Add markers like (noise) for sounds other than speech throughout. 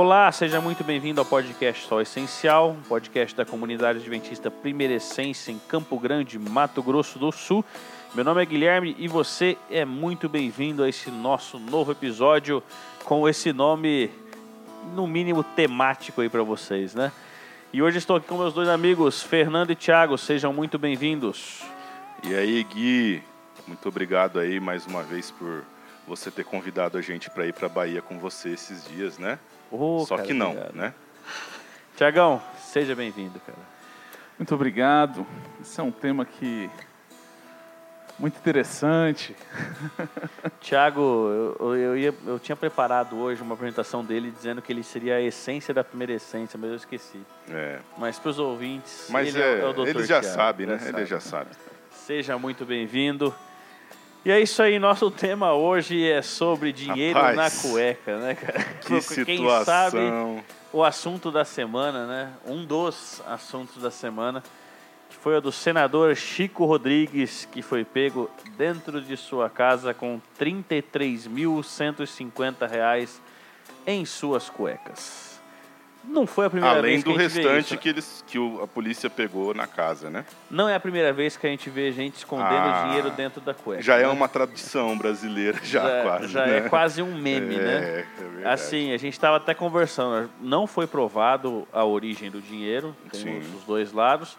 Olá, seja muito bem-vindo ao podcast Sol Essencial, um podcast da comunidade adventista Primeira Essência em Campo Grande, Mato Grosso do Sul. Meu nome é Guilherme e você é muito bem-vindo a esse nosso novo episódio com esse nome, no mínimo, temático aí para vocês, né? E hoje estou aqui com meus dois amigos, Fernando e Thiago, sejam muito bem-vindos. E aí, Gui, muito obrigado aí mais uma vez por você ter convidado a gente para ir para Bahia com você esses dias, né? Oh, Só cara, que não, obrigado. né? Tiagão, seja bem-vindo, cara. Muito obrigado. Esse é um tema que muito interessante. (laughs) Tiago, eu, eu, eu ia- eu tinha preparado hoje uma apresentação dele dizendo que ele seria a essência da primeira essência, mas eu esqueci. É. Mas para os ouvintes, Mas ele é, é, o doutor ele já Tiago, sabe, né? já Ele já sabe. Seja muito bem-vindo. E é isso aí, nosso tema hoje é sobre dinheiro Rapaz, na cueca, né, cara? Que Quem situação. sabe o assunto da semana, né? Um dos assuntos da semana, que foi o do senador Chico Rodrigues, que foi pego dentro de sua casa com 33.150 reais em suas cuecas. Não foi a primeira Além vez que do a gente vê restante isso. né? que, eles, que o- a polícia pegou na casa, né? Não é a primeira vez que a gente vê gente escondendo Ah, dinheiro dentro da cueca. Já é né? uma tradição brasileira, já, (laughs) já, quase. já né? é quase um meme, É, né? é. Assim, a gente estava até conversando, não foi provado a origem do dinheiro, tem os dois lados,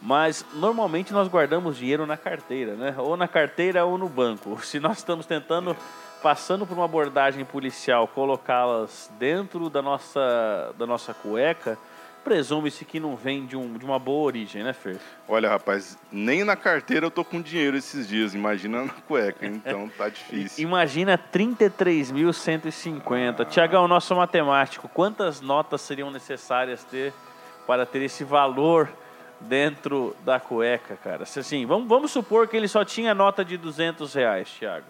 mas normalmente nós guardamos dinheiro na carteira, né? Ou na carteira ou no banco. (laughs) Se nós estamos tentando, passando por uma abordagem policial, colocá-las dentro da nossa, da nossa cueca, presume-se que não vem de, um, de uma boa origem, né, Fer? Olha, rapaz, nem na carteira eu tô com dinheiro esses dias, imagina na cueca, então tá (laughs) difícil. Imagina 33.150. Tiagão, nosso matemático, quantas notas seriam necessárias ter para ter esse valor dentro da cueca, cara? Se assim, vamos, vamos supor que ele só tinha nota de 200 reais, Thiago.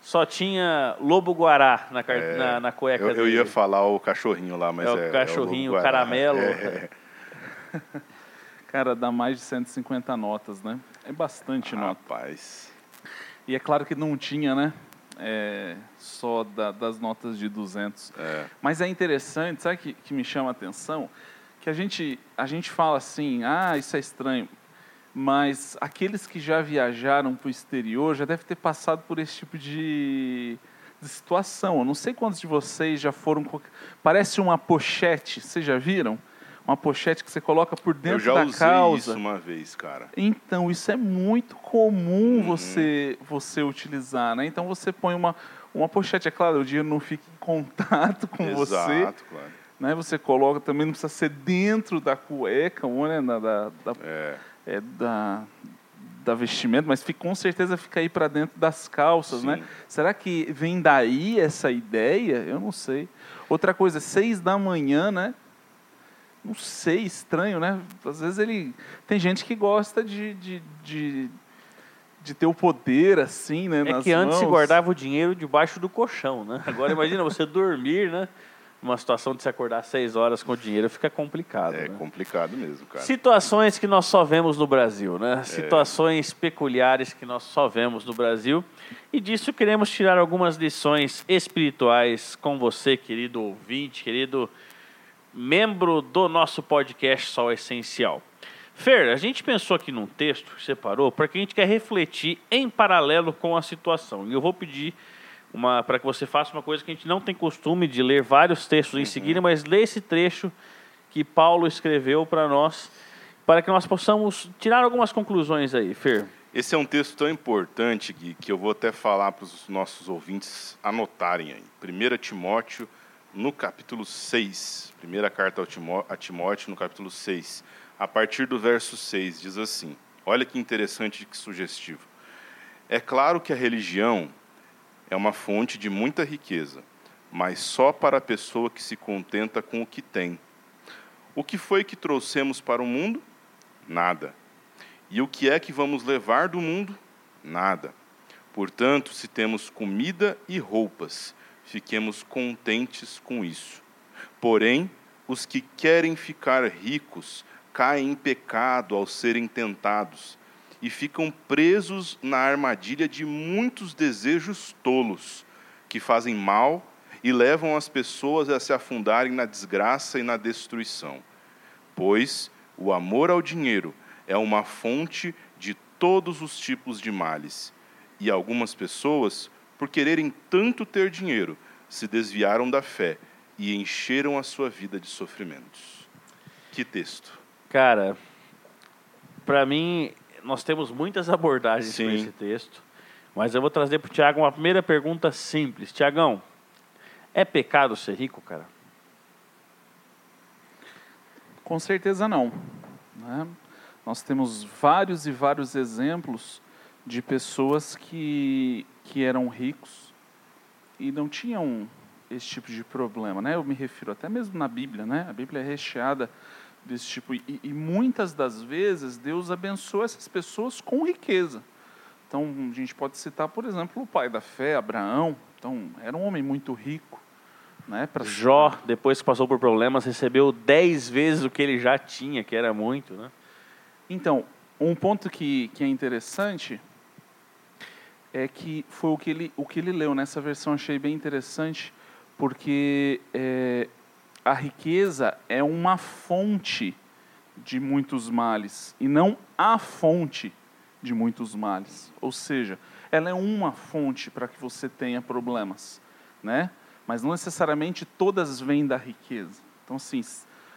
Só tinha Lobo Guará na, car- É, na, na cueca eu, eu dele. ia falar o cachorrinho lá, mas É é. o cachorrinho, Lobo o Guará. caramelo. É, (laughs) Cara, dá mais de 150 notas, né? É bastante nota. rapaz. E é claro que não tinha, né? É, só da- das notas de 200. É. Mas é interessante, sabe que, que me chama a atenção? Que a gente, a gente fala assim, ah, isso é estranho. Mas aqueles que já viajaram para o exterior já devem ter passado por esse tipo de, de situação. Eu não sei quantos de vocês já foram. Parece uma pochete, vocês já viram? Uma pochete que você coloca por Eu dentro já da usei calça. isso uma vez, cara. Então, isso é muito comum Uhum. você, você utilizar, né? Então, você põe uma, uma pochete. É claro, o dinheiro não fica em contato com você, Exato, claro. Né? Você coloca, também não precisa ser dentro da cueca, ou, né? Da, da, da, É. é, da, da vestimenta, mas fica, com certeza fica aí para dentro das calças, né? Sim. Será que vem daí essa ideia? Eu não sei. Outra coisa, seis da manhã, né? Não sei, estranho, né? Às vezes ele. Tem gente que gosta de, de, de, de ter o poder assim, né? É nas que antes se mãos. guardava o dinheiro debaixo do colchão, né? Agora imagina você dormir, né? Numa situação de se acordar 6 horas com o dinheiro fica complicado. É né? complicado mesmo, cara. Situações que nós só vemos no Brasil, É. né? Situações peculiares que nós só vemos no Brasil. E disso queremos tirar algumas lições espirituais com você, querido ouvinte, querido membro do nosso podcast Sol Essencial. Fer, a gente pensou aqui num texto, separou, porque a gente quer refletir em paralelo com a situação. E eu vou pedir uma para que você faça uma coisa que a gente não tem costume de ler vários textos em seguida, mas lê esse trecho que Paulo escreveu para nós, para que nós possamos tirar algumas conclusões aí, Fer. Esse é um texto tão importante, Gui, que eu vou até falar para os nossos ouvintes anotarem aí. 1 Timóteo, no capítulo 6. Primeira carta Timó- a Timóteo, no capítulo 6. A partir do verso 6, diz assim. Olha que interessante e que sugestivo. É claro que a religião é uma fonte de muita riqueza, mas só para a pessoa que se contenta com o que tem. O que foi que trouxemos para o mundo? Nada. E o que é que vamos levar do mundo? Nada. Portanto, se temos comida e roupas, fiquemos contentes com isso. Porém, os que querem ficar ricos caem em pecado ao serem tentados e ficam presos na armadilha de muitos desejos tolos que fazem mal e levam as pessoas a se afundarem na desgraça e na destruição. Pois o amor ao dinheiro é uma fonte de todos os tipos de males. E algumas pessoas, por quererem tanto ter dinheiro, se desviaram da fé e encheram a sua vida de sofrimentos. Que texto. Cara, para mim, nós temos muitas abordagens para esse texto, mas eu vou trazer para o Tiago uma primeira pergunta simples. Tiagão, é pecado ser rico, cara? Com certeza não. Né? Nós temos vários e vários exemplos de pessoas que, que eram ricos e não tinham esse tipo de problema. Né? Eu me refiro até mesmo na Bíblia. Né? A Bíblia é recheada desse tipo. E, e muitas das vezes Deus abençoa essas pessoas com riqueza. Então a gente pode citar, por exemplo, o pai da fé, Abraão. Então era um homem muito rico. Né, Jó, depois que passou por problemas, recebeu dez vezes o que ele já tinha, que era muito. Né? Então, um ponto que, que é interessante é que foi o que ele, o que ele leu nessa versão, achei bem interessante, porque é, a riqueza é uma fonte de muitos males e não a fonte de muitos males. Ou seja, ela é uma fonte para que você tenha problemas, né? Mas não necessariamente todas vêm da riqueza. Então, assim,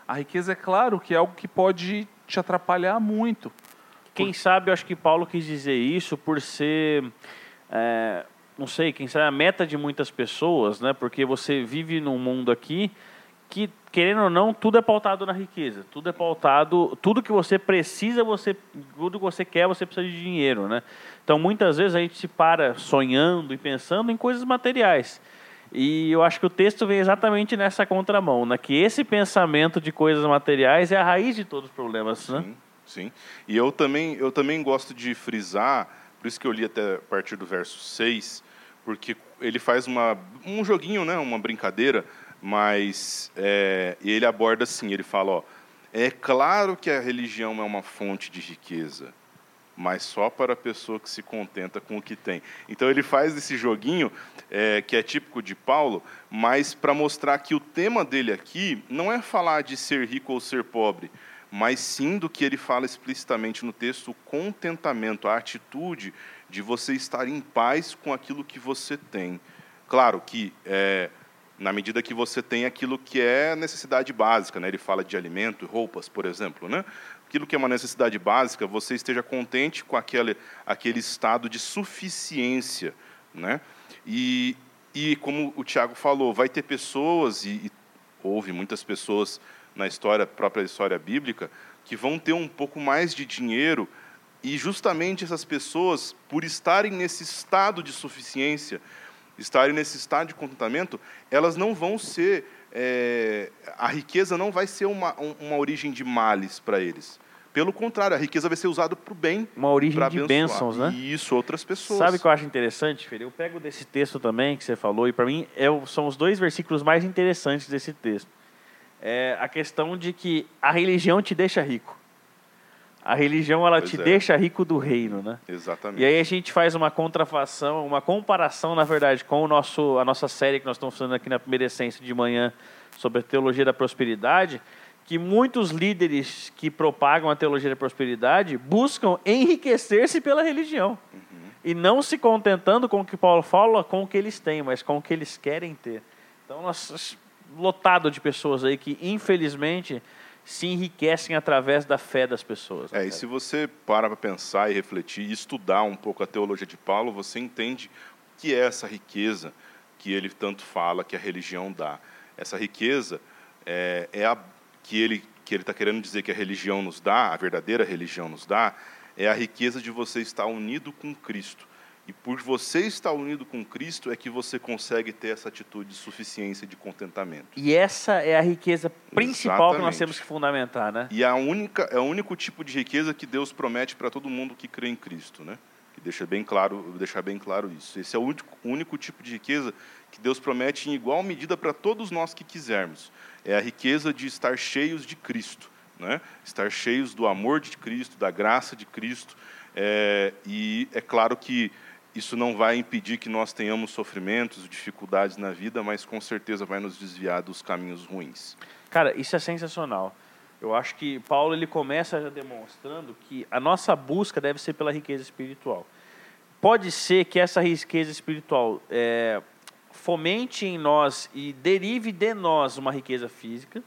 a riqueza é claro que é algo que pode te atrapalhar muito. Quem por... sabe, eu acho que Paulo quis dizer isso por ser, é, não sei, quem sabe a meta de muitas pessoas, né? Porque você vive num mundo aqui que, querendo ou não, tudo é pautado na riqueza. Tudo é pautado, tudo que você precisa, você, tudo que você quer, você precisa de dinheiro, né? Então, muitas vezes a gente se para sonhando e pensando em coisas materiais. E eu acho que o texto vem exatamente nessa contramão, né? Que esse pensamento de coisas materiais é a raiz de todos os problemas, né? Sim, sim. E eu também, eu também gosto de frisar, por isso que eu li até a partir do verso 6, porque ele faz uma, um joguinho, né? Uma brincadeira mas é, ele aborda assim, ele fala, ó, é claro que a religião é uma fonte de riqueza, mas só para a pessoa que se contenta com o que tem. Então ele faz esse joguinho é, que é típico de Paulo, mas para mostrar que o tema dele aqui não é falar de ser rico ou ser pobre, mas sim do que ele fala explicitamente no texto, o contentamento, a atitude de você estar em paz com aquilo que você tem. Claro que é, na medida que você tem aquilo que é necessidade básica, né? Ele fala de alimento roupas, por exemplo, né? Aquilo que é uma necessidade básica, você esteja contente com aquele aquele estado de suficiência, né? E e como o Tiago falou, vai ter pessoas e, e houve muitas pessoas na história própria história bíblica que vão ter um pouco mais de dinheiro e justamente essas pessoas, por estarem nesse estado de suficiência, estarem nesse estado de contentamento, elas não vão ser, é, a riqueza não vai ser uma, uma origem de males para eles. Pelo contrário, a riqueza vai ser usada para o bem. Uma origem de bênçãos, né? E isso, outras pessoas. Sabe o que eu acho interessante, Fer? Eu pego desse texto também que você falou, e para mim é, são os dois versículos mais interessantes desse texto. É a questão de que a religião te deixa rico. A religião ela pois te é. deixa rico do reino, né? Exatamente. E aí a gente faz uma contrafação, uma comparação, na verdade, com o nosso, a nossa série que nós estamos fazendo aqui na primeira essência de manhã sobre a teologia da prosperidade, que muitos líderes que propagam a teologia da prosperidade buscam enriquecer-se pela religião. Uhum. E não se contentando com o que Paulo fala, com o que eles têm, mas com o que eles querem ter. Então, nós lotado de pessoas aí que, infelizmente, se enriquecem através da fé das pessoas. Né, é, e se você para para pensar e refletir e estudar um pouco a teologia de Paulo, você entende que é essa riqueza que ele tanto fala que a religião dá. Essa riqueza é, é a que ele que ele está querendo dizer que a religião nos dá, a verdadeira religião nos dá, é a riqueza de você estar unido com Cristo. E por você estar unido com Cristo é que você consegue ter essa atitude de suficiência e de contentamento. E essa é a riqueza principal Exatamente. que nós temos que fundamentar, né? E a única, é o único tipo de riqueza que Deus promete para todo mundo que crê em Cristo, né? Que deixa bem claro, deixar bem claro isso. Esse é o único, único tipo de riqueza que Deus promete em igual medida para todos nós que quisermos. É a riqueza de estar cheios de Cristo, né? Estar cheios do amor de Cristo, da graça de Cristo. É, e é claro que isso não vai impedir que nós tenhamos sofrimentos, dificuldades na vida, mas com certeza vai nos desviar dos caminhos ruins. Cara, isso é sensacional. Eu acho que Paulo ele começa já demonstrando que a nossa busca deve ser pela riqueza espiritual. Pode ser que essa riqueza espiritual é, fomente em nós e derive de nós uma riqueza física.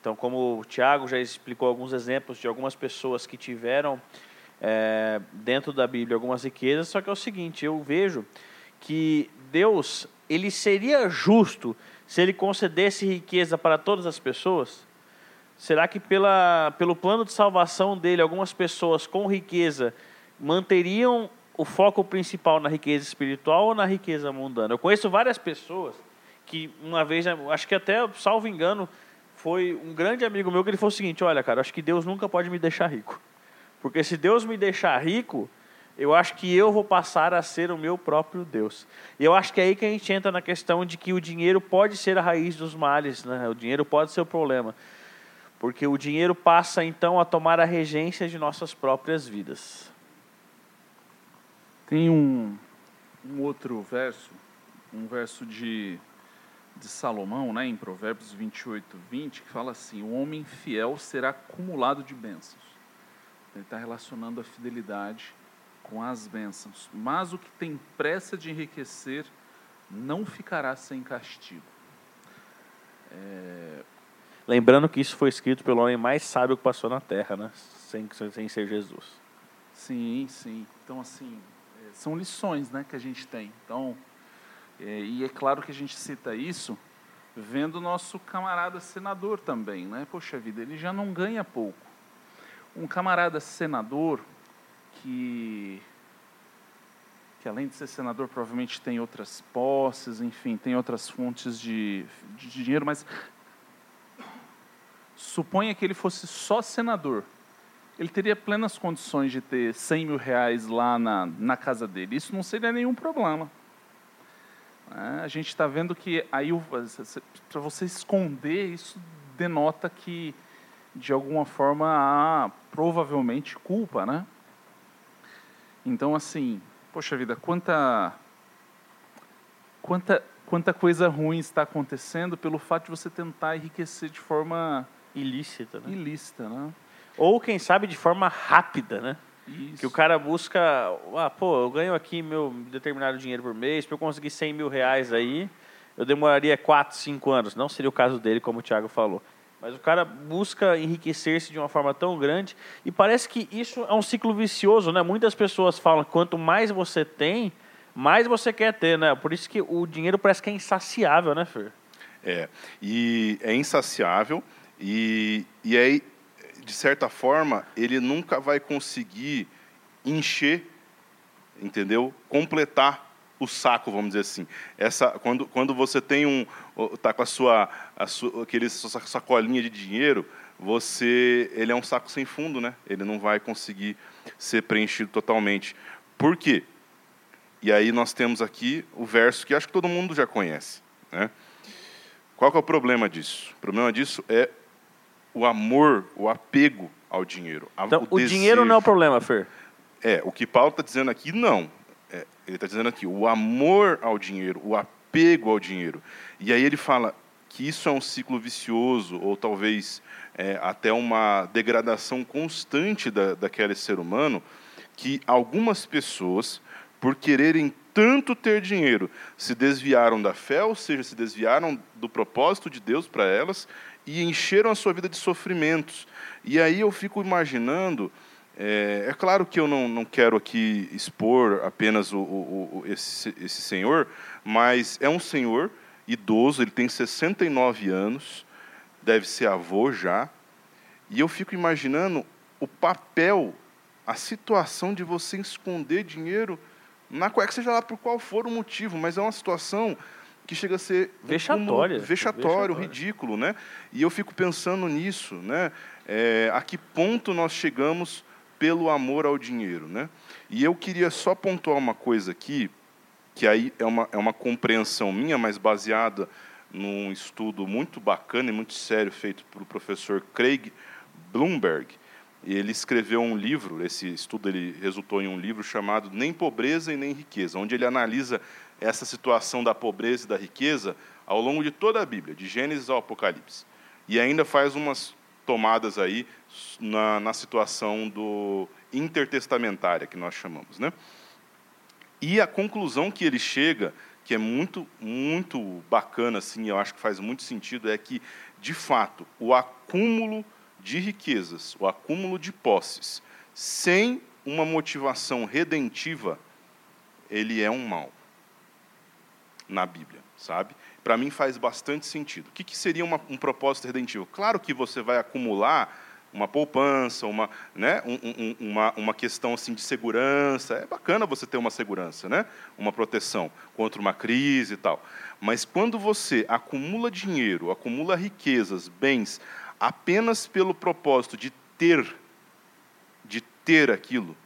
Então, como o Tiago já explicou alguns exemplos de algumas pessoas que tiveram é, dentro da Bíblia algumas riquezas, só que é o seguinte, eu vejo que Deus ele seria justo se ele concedesse riqueza para todas as pessoas? Será que pela, pelo plano de salvação dele, algumas pessoas com riqueza manteriam o foco principal na riqueza espiritual ou na riqueza mundana? Eu conheço várias pessoas que uma vez, acho que até, salvo engano, foi um grande amigo meu que ele falou o seguinte: olha, cara, acho que Deus nunca pode me deixar rico. Porque se Deus me deixar rico, eu acho que eu vou passar a ser o meu próprio Deus. E eu acho que é aí que a gente entra na questão de que o dinheiro pode ser a raiz dos males, né? o dinheiro pode ser o problema. Porque o dinheiro passa então a tomar a regência de nossas próprias vidas. Tem um, um outro verso, um verso de, de Salomão, né, em Provérbios 28, 20, que fala assim: O homem fiel será acumulado de bênçãos. Ele está relacionando a fidelidade com as bênçãos. Mas o que tem pressa de enriquecer não ficará sem castigo. É... Lembrando que isso foi escrito pelo homem mais sábio que passou na Terra, né? sem, sem ser Jesus. Sim, sim. Então, assim, é, são lições né, que a gente tem. Então, é, e é claro que a gente cita isso vendo o nosso camarada senador também. Né? Poxa vida, ele já não ganha pouco. Um camarada senador, que, que além de ser senador, provavelmente tem outras posses, enfim, tem outras fontes de, de dinheiro, mas suponha que ele fosse só senador. Ele teria plenas condições de ter 100 mil reais lá na, na casa dele. Isso não seria nenhum problema. É, a gente está vendo que aí, para você esconder, isso denota que, de alguma forma, há provavelmente culpa, né? Então, assim, poxa vida, quanta, quanta, quanta coisa ruim está acontecendo pelo fato de você tentar enriquecer de forma ilícita, né? Ilícita, né? Ou, quem sabe, de forma rápida, né? Isso. Que o cara busca, ah, pô, eu ganho aqui meu determinado dinheiro por mês, para eu conseguir 100 mil reais aí, eu demoraria 4, 5 anos. Não seria o caso dele, como o Thiago falou. Mas o cara busca enriquecer-se de uma forma tão grande e parece que isso é um ciclo vicioso, né? Muitas pessoas falam quanto mais você tem, mais você quer ter, né? Por isso que o dinheiro parece que é insaciável, né, Fer? É, e é insaciável e, e aí, de certa forma, ele nunca vai conseguir encher, entendeu? Completar o saco, vamos dizer assim. Essa, quando, quando você tem um, tá com a sua, a sua, aquele sua sacolinha de dinheiro, você, ele é um saco sem fundo, né? Ele não vai conseguir ser preenchido totalmente. Por quê? E aí nós temos aqui o verso que acho que todo mundo já conhece, né? Qual é o problema disso? O problema disso é o amor, o apego ao dinheiro. Então, o, o dinheiro não é o problema, Fer? É, o que Paulo está dizendo aqui, não. É, ele está dizendo aqui, o amor ao dinheiro, o apego ao dinheiro. E aí ele fala que isso é um ciclo vicioso, ou talvez é, até uma degradação constante da, daquele ser humano, que algumas pessoas, por quererem tanto ter dinheiro, se desviaram da fé, ou seja, se desviaram do propósito de Deus para elas e encheram a sua vida de sofrimentos. E aí eu fico imaginando é, é, claro que eu não, não quero aqui expor apenas o, o, o, esse, esse senhor, mas é um senhor idoso, ele tem 69 anos, deve ser avô já, e eu fico imaginando o papel, a situação de você esconder dinheiro na cueca, seja lá por qual for o motivo, mas é uma situação que chega a ser vexatória, um, vexatório, ridículo, né? E eu fico pensando nisso, né? É, a que ponto nós chegamos pelo amor ao dinheiro. Né? E eu queria só pontuar uma coisa aqui, que aí é uma, é uma compreensão minha, mas baseada num estudo muito bacana e muito sério feito pelo professor Craig Bloomberg. ele escreveu um livro, esse estudo ele resultou em um livro chamado Nem Pobreza e Nem Riqueza, onde ele analisa essa situação da pobreza e da riqueza ao longo de toda a Bíblia, de Gênesis ao Apocalipse. E ainda faz umas tomadas aí na, na situação do intertestamentária, que nós chamamos. Né? E a conclusão que ele chega, que é muito, muito bacana, assim, eu acho que faz muito sentido, é que, de fato, o acúmulo de riquezas, o acúmulo de posses, sem uma motivação redentiva, ele é um mal na Bíblia, sabe? Para mim faz bastante sentido. O que, que seria uma, um propósito redentivo? Claro que você vai acumular uma poupança, uma, né, um, um, uma, uma questão assim de segurança. É bacana você ter uma segurança, né? uma proteção contra uma crise e tal. Mas quando você acumula dinheiro, acumula riquezas, bens, apenas pelo propósito de ter, de ter aquilo,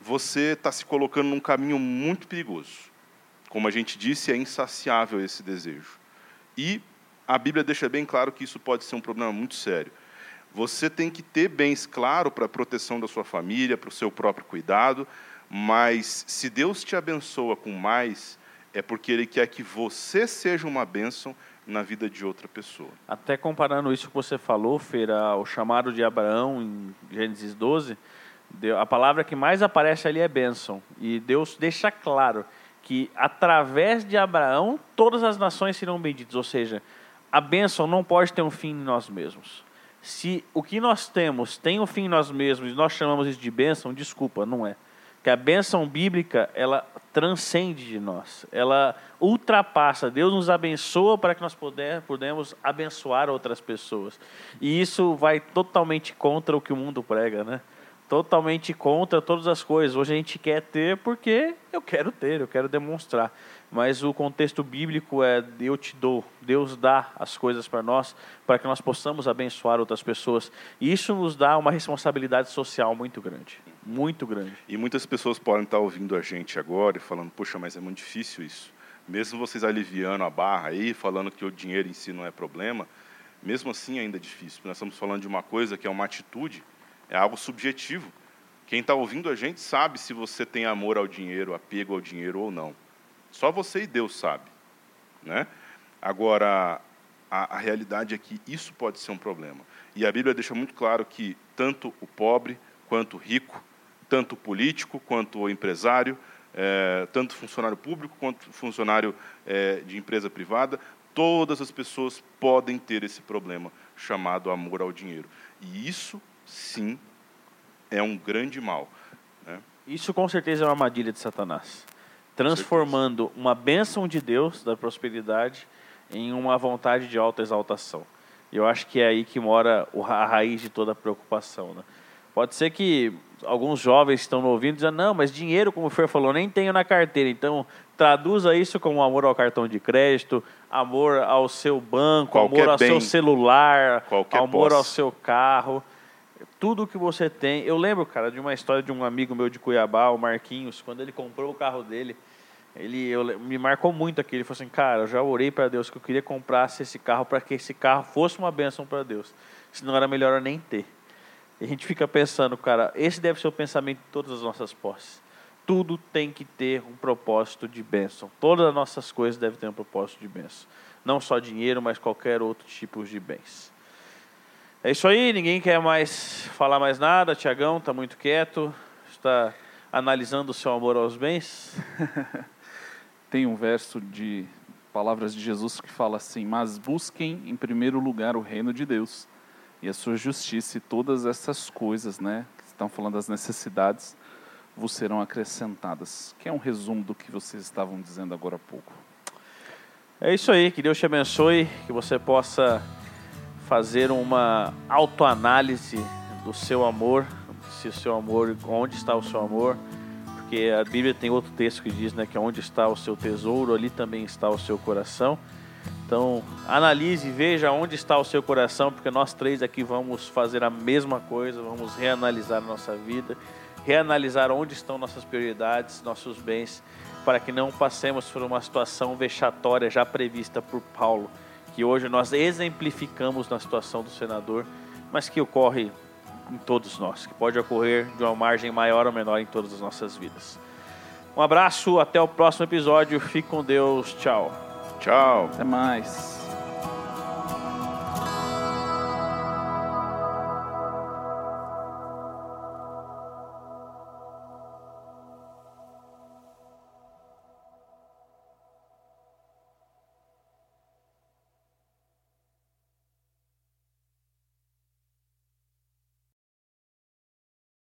você está se colocando num caminho muito perigoso. Como a gente disse, é insaciável esse desejo. E a Bíblia deixa bem claro que isso pode ser um problema muito sério. Você tem que ter bens, claro, para a proteção da sua família, para o seu próprio cuidado, mas se Deus te abençoa com mais, é porque Ele quer que você seja uma bênção na vida de outra pessoa. Até comparando isso que você falou, Feira, o chamado de Abraão em Gênesis 12, a palavra que mais aparece ali é bênção. E Deus deixa claro que através de Abraão todas as nações serão benditas. Ou seja, a bênção não pode ter um fim em nós mesmos. Se o que nós temos tem um fim em nós mesmos e nós chamamos isso de bênção, desculpa, não é. Que a bênção bíblica, ela transcende de nós. Ela ultrapassa. Deus nos abençoa para que nós puder, abençoar outras pessoas. E isso vai totalmente contra o que o mundo prega, né? totalmente contra todas as coisas. Hoje a gente quer ter porque eu quero ter, eu quero demonstrar. Mas o contexto bíblico é eu te dou, Deus dá as coisas para nós, para que nós possamos abençoar outras pessoas. E isso nos dá uma responsabilidade social muito grande, muito grande. E muitas pessoas podem estar ouvindo a gente agora e falando, puxa, mas é muito difícil isso. Mesmo vocês aliviando a barra aí, falando que o dinheiro em si não é problema, mesmo assim ainda é difícil. Nós estamos falando de uma coisa que é uma atitude é algo subjetivo. Quem está ouvindo a gente sabe se você tem amor ao dinheiro, apego ao dinheiro ou não. Só você e Deus sabe. Né? Agora, a, a realidade é que isso pode ser um problema. E a Bíblia deixa muito claro que tanto o pobre quanto o rico, tanto o político quanto o empresário, é, tanto funcionário público quanto funcionário é, de empresa privada, todas as pessoas podem ter esse problema chamado amor ao dinheiro. E isso sim, é um grande mal. Né? Isso com certeza é uma armadilha de Satanás. Transformando uma bênção de Deus, da prosperidade, em uma vontade de alta exaltação. E eu acho que é aí que mora a raiz de toda a preocupação. Né? Pode ser que alguns jovens estão ouvindo dizendo, não, mas dinheiro, como o Fer falou, nem tenho na carteira. Então, traduza isso como amor ao cartão de crédito, amor ao seu banco, Qualquer amor ao bem, seu celular, amor posse. ao seu carro tudo que você tem. Eu lembro, cara, de uma história de um amigo meu de Cuiabá, o Marquinhos, quando ele comprou o carro dele. Ele eu, me marcou muito aqui. Ele falou assim: Cara, eu já orei para Deus que eu queria comprar esse carro para que esse carro fosse uma bênção para Deus. Senão era melhor nem ter. E a gente fica pensando, cara, esse deve ser o pensamento de todas as nossas posses. Tudo tem que ter um propósito de bênção. Todas as nossas coisas devem ter um propósito de bênção. Não só dinheiro, mas qualquer outro tipo de bens. É isso aí, ninguém quer mais falar mais nada. Tiagão está muito quieto, está analisando o seu amor aos bens. (laughs) Tem um verso de palavras de Jesus que fala assim: Mas busquem em primeiro lugar o reino de Deus e a sua justiça, e todas essas coisas, né, que estão falando das necessidades, vos serão acrescentadas. Que é um resumo do que vocês estavam dizendo agora há pouco. É isso aí, que Deus te abençoe, que você possa fazer uma autoanálise do seu amor, se o seu amor, onde está o seu amor, porque a Bíblia tem outro texto que diz, né, que onde está o seu tesouro, ali também está o seu coração. Então, analise, veja onde está o seu coração, porque nós três aqui vamos fazer a mesma coisa, vamos reanalisar a nossa vida, reanalisar onde estão nossas prioridades, nossos bens, para que não passemos por uma situação vexatória já prevista por Paulo que hoje nós exemplificamos na situação do senador, mas que ocorre em todos nós, que pode ocorrer de uma margem maior ou menor em todas as nossas vidas. Um abraço, até o próximo episódio. Fique com Deus. Tchau. Tchau. Até mais.